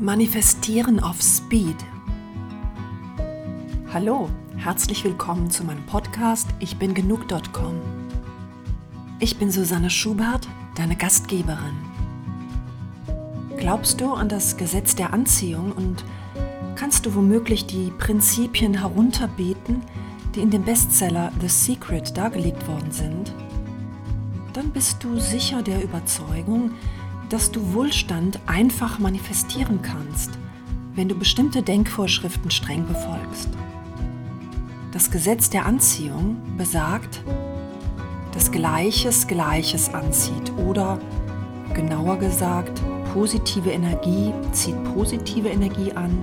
Manifestieren auf Speed. Hallo, herzlich willkommen zu meinem Podcast Ich bin genug.com. Ich bin Susanne Schubert, deine Gastgeberin. Glaubst du an das Gesetz der Anziehung und kannst du womöglich die Prinzipien herunterbeten, die in dem Bestseller The Secret dargelegt worden sind? Dann bist du sicher der Überzeugung, du Wohlstand einfach manifestieren kannst, wenn du bestimmte Denkvorschriften streng befolgst. Das Gesetz der Anziehung besagt, dass Gleiches Gleiches anzieht oder genauer gesagt, positive Energie zieht positive Energie an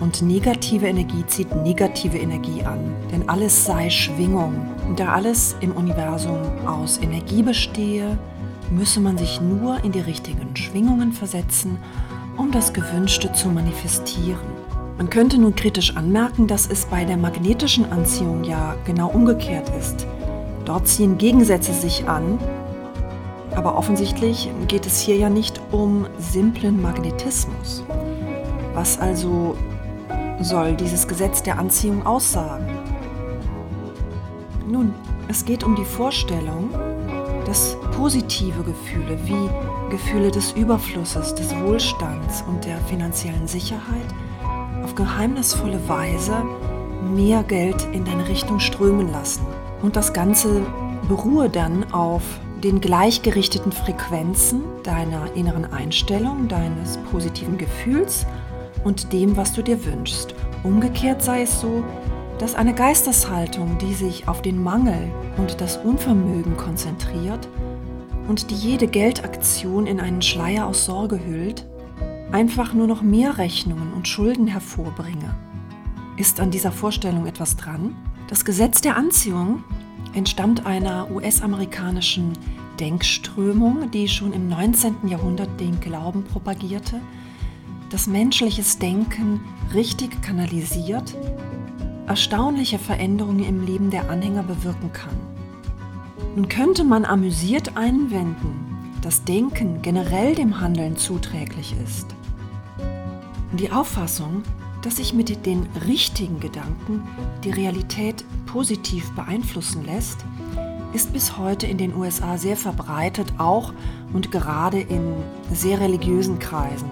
und negative Energie zieht negative Energie an. Denn alles sei Schwingung. Und da alles im Universum aus Energie bestehe, müsse man sich nur in die richtigen Schwingungen versetzen, um das Gewünschte zu manifestieren. Man könnte nun kritisch anmerken, dass es bei der magnetischen Anziehung ja genau umgekehrt ist. Dort ziehen Gegensätze sich an, aber offensichtlich geht es hier ja nicht um simplen Magnetismus. Was also soll dieses Gesetz der Anziehung aussagen? Nun, es geht um die Vorstellung, dass positive Gefühle wie Gefühle des Überflusses, des Wohlstands und der finanziellen Sicherheit auf geheimnisvolle Weise mehr Geld in deine Richtung strömen lassen. Und das Ganze beruhe dann auf den gleichgerichteten Frequenzen deiner inneren Einstellung, deines positiven Gefühls und dem, was du dir wünschst. Umgekehrt sei es so, dass eine Geisteshaltung, die sich auf den Mangel und das Unvermögen konzentriert und die jede Geldaktion in einen Schleier aus Sorge hüllt, einfach nur noch mehr Rechnungen und Schulden hervorbringe. Ist an dieser Vorstellung etwas dran? Das Gesetz der Anziehung entstammt einer US-amerikanischen Denkströmung, die schon im 19. Jahrhundert den Glauben propagierte, dass menschliches Denken richtig kanalisiert erstaunliche Veränderungen im Leben der Anhänger bewirken kann. Nun könnte man amüsiert einwenden, dass Denken generell dem Handeln zuträglich ist. Die Auffassung, dass sich mit den richtigen Gedanken die Realität positiv beeinflussen lässt, ist bis heute in den USA sehr verbreitet, auch und gerade in sehr religiösen Kreisen.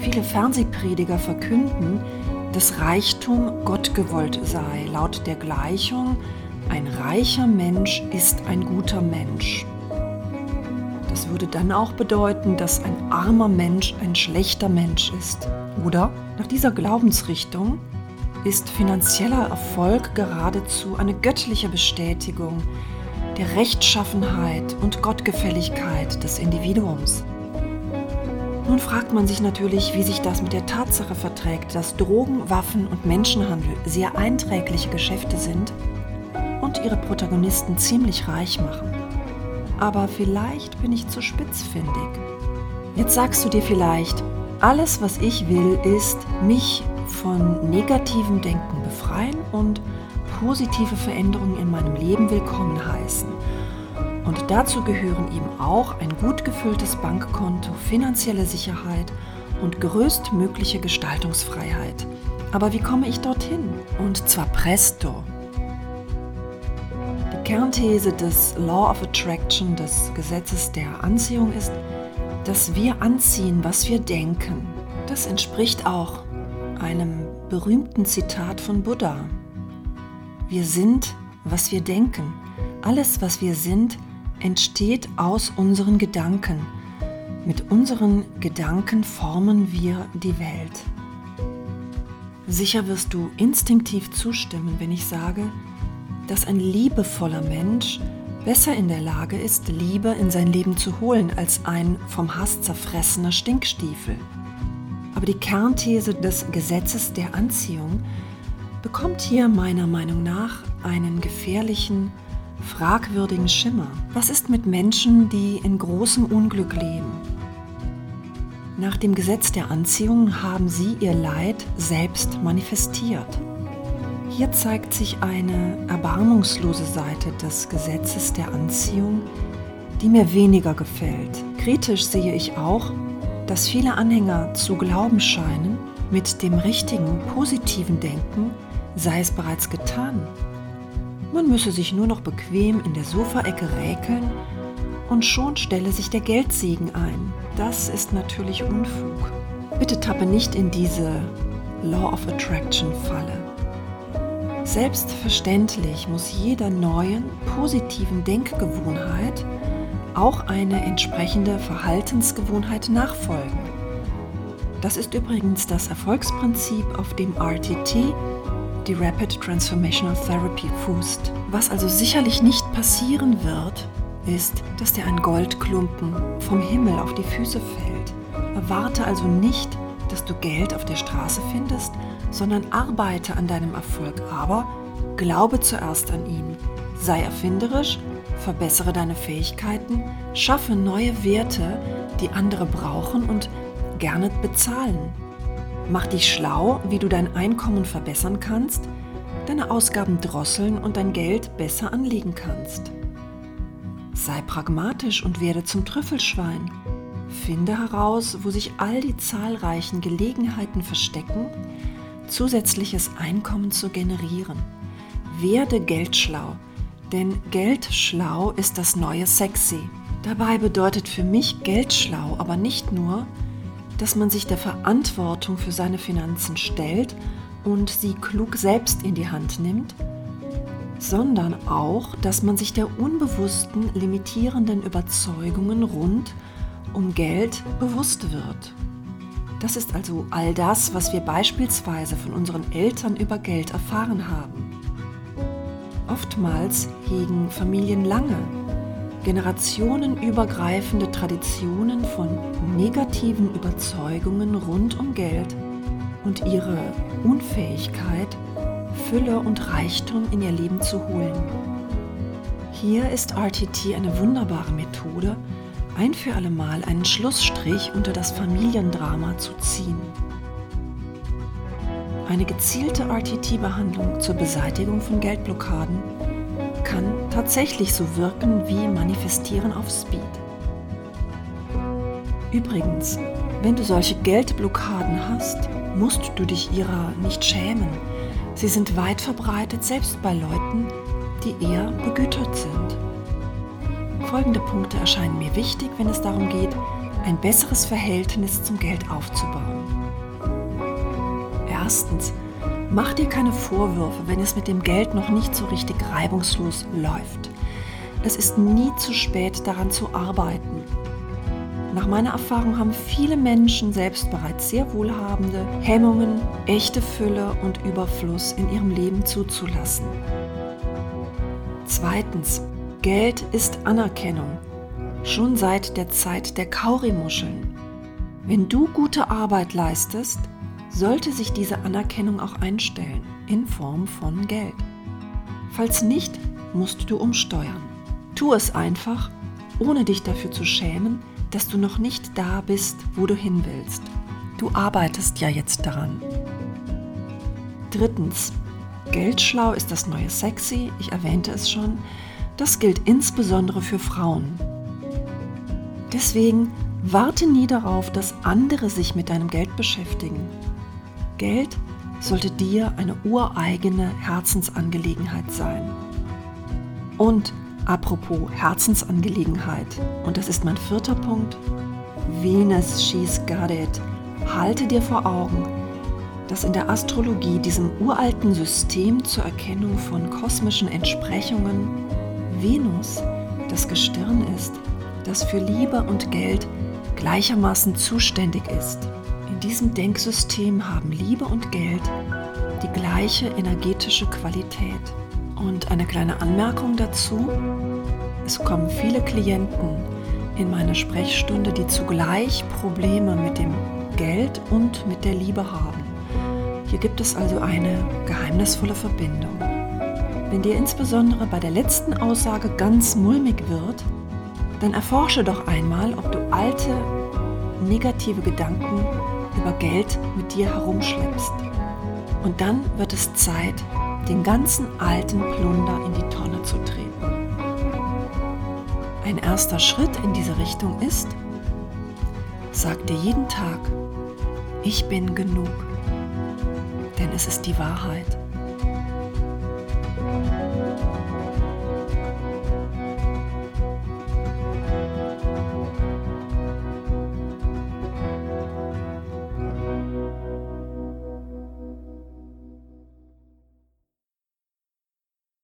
Viele Fernsehprediger verkünden, dass Reichtum Gott gewollt sei, laut der Gleichung, ein reicher Mensch ist ein guter Mensch. Das würde dann auch bedeuten, dass ein armer Mensch ein schlechter Mensch ist. Oder nach dieser Glaubensrichtung ist finanzieller Erfolg geradezu eine göttliche Bestätigung der Rechtschaffenheit und Gottgefälligkeit des Individuums. Nun fragt man sich natürlich, wie sich das mit der Tatsache verträgt, dass Drogen, Waffen und Menschenhandel sehr einträgliche Geschäfte sind und ihre Protagonisten ziemlich reich machen. Aber vielleicht bin ich zu spitzfindig. Jetzt sagst du dir vielleicht, alles, was ich will, ist, mich von negativem Denken befreien und positive Veränderungen in meinem Leben willkommen heißen. Und dazu gehören eben auch ein gut gefülltes Bankkonto, finanzielle Sicherheit und größtmögliche Gestaltungsfreiheit. Aber wie komme ich dorthin? Und zwar presto. Kernthese des Law of Attraction, des Gesetzes der Anziehung ist, dass wir anziehen, was wir denken. Das entspricht auch einem berühmten Zitat von Buddha. Wir sind, was wir denken. Alles, was wir sind, entsteht aus unseren Gedanken. Mit unseren Gedanken formen wir die Welt. Sicher wirst du instinktiv zustimmen, wenn ich sage, dass ein liebevoller Mensch besser in der Lage ist, Liebe in sein Leben zu holen als ein vom Hass zerfressener Stinkstiefel. Aber die Kernthese des Gesetzes der Anziehung bekommt hier meiner Meinung nach einen gefährlichen fragwürdigen Schimmer. Was ist mit Menschen, die in großem Unglück leben? Nach dem Gesetz der Anziehung haben sie ihr Leid selbst manifestiert. Hier zeigt sich eine erbarmungslose Seite des Gesetzes der Anziehung, die mir weniger gefällt. Kritisch sehe ich auch, dass viele Anhänger zu glauben scheinen, mit dem richtigen, positiven Denken sei es bereits getan. Man müsse sich nur noch bequem in der Sofaecke räkeln und schon stelle sich der Geldsegen ein. Das ist natürlich Unfug. Bitte tappe nicht in diese Law of Attraction Falle. Selbstverständlich muss jeder neuen positiven Denkgewohnheit auch eine entsprechende Verhaltensgewohnheit nachfolgen. Das ist übrigens das Erfolgsprinzip, auf dem RTT, die Rapid Transformational Therapy, fußt. Was also sicherlich nicht passieren wird, ist, dass dir ein Goldklumpen vom Himmel auf die Füße fällt. Erwarte also nicht, dass du Geld auf der Straße findest, sondern arbeite an deinem Erfolg. Aber glaube zuerst an ihn. Sei erfinderisch, verbessere deine Fähigkeiten, schaffe neue Werte, die andere brauchen und gerne bezahlen. Mach dich schlau, wie du dein Einkommen verbessern kannst, deine Ausgaben drosseln und dein Geld besser anlegen kannst. Sei pragmatisch und werde zum Trüffelschwein. Finde heraus, wo sich all die zahlreichen Gelegenheiten verstecken, zusätzliches Einkommen zu generieren. Werde geldschlau, denn geldschlau ist das neue Sexy. Dabei bedeutet für mich geldschlau aber nicht nur, dass man sich der Verantwortung für seine Finanzen stellt und sie klug selbst in die Hand nimmt, sondern auch, dass man sich der unbewussten limitierenden Überzeugungen rund um Geld bewusst wird. Das ist also all das, was wir beispielsweise von unseren Eltern über Geld erfahren haben. Oftmals hegen Familien lange, generationenübergreifende Traditionen von negativen Überzeugungen rund um Geld und ihre Unfähigkeit, Fülle und Reichtum in ihr Leben zu holen. Hier ist RTT eine wunderbare Methode, ein für allemal einen Schlussstrich unter das Familiendrama zu ziehen. Eine gezielte RTT-Behandlung zur Beseitigung von Geldblockaden kann tatsächlich so wirken wie Manifestieren auf Speed. Übrigens, wenn du solche Geldblockaden hast, musst du dich ihrer nicht schämen. Sie sind weit verbreitet, selbst bei Leuten, die eher begütert sind. Folgende Punkte erscheinen mir wichtig, wenn es darum geht, ein besseres Verhältnis zum Geld aufzubauen. Erstens, mach dir keine Vorwürfe, wenn es mit dem Geld noch nicht so richtig reibungslos läuft. Es ist nie zu spät daran zu arbeiten. Nach meiner Erfahrung haben viele Menschen, selbst bereits sehr wohlhabende, Hemmungen, echte Fülle und Überfluss in ihrem Leben zuzulassen. Zweitens, Geld ist Anerkennung, schon seit der Zeit der Kaurimuscheln. Wenn du gute Arbeit leistest, sollte sich diese Anerkennung auch einstellen in Form von Geld. Falls nicht, musst du umsteuern. Tu es einfach, ohne dich dafür zu schämen, dass du noch nicht da bist, wo du hin willst. Du arbeitest ja jetzt daran. Drittens, Geldschlau ist das neue Sexy, ich erwähnte es schon. Das gilt insbesondere für Frauen. Deswegen warte nie darauf, dass andere sich mit deinem Geld beschäftigen. Geld sollte dir eine ureigene Herzensangelegenheit sein. Und apropos Herzensangelegenheit, und das ist mein vierter Punkt, Venus, she's got. Halte dir vor Augen, dass in der Astrologie, diesem uralten System zur Erkennung von kosmischen Entsprechungen, Venus das Gestirn ist, das für Liebe und Geld gleichermaßen zuständig ist. In diesem Denksystem haben Liebe und Geld die gleiche energetische Qualität. Und eine kleine Anmerkung dazu. Es kommen viele Klienten in meine Sprechstunde, die zugleich Probleme mit dem Geld und mit der Liebe haben. Hier gibt es also eine geheimnisvolle Verbindung. Wenn dir insbesondere bei der letzten Aussage ganz mulmig wird, dann erforsche doch einmal, ob du alte negative Gedanken über Geld mit dir herumschleppst. Und dann wird es Zeit, den ganzen alten Plunder in die Tonne zu treten. Ein erster Schritt in diese Richtung ist, sag dir jeden Tag, ich bin genug, denn es ist die Wahrheit.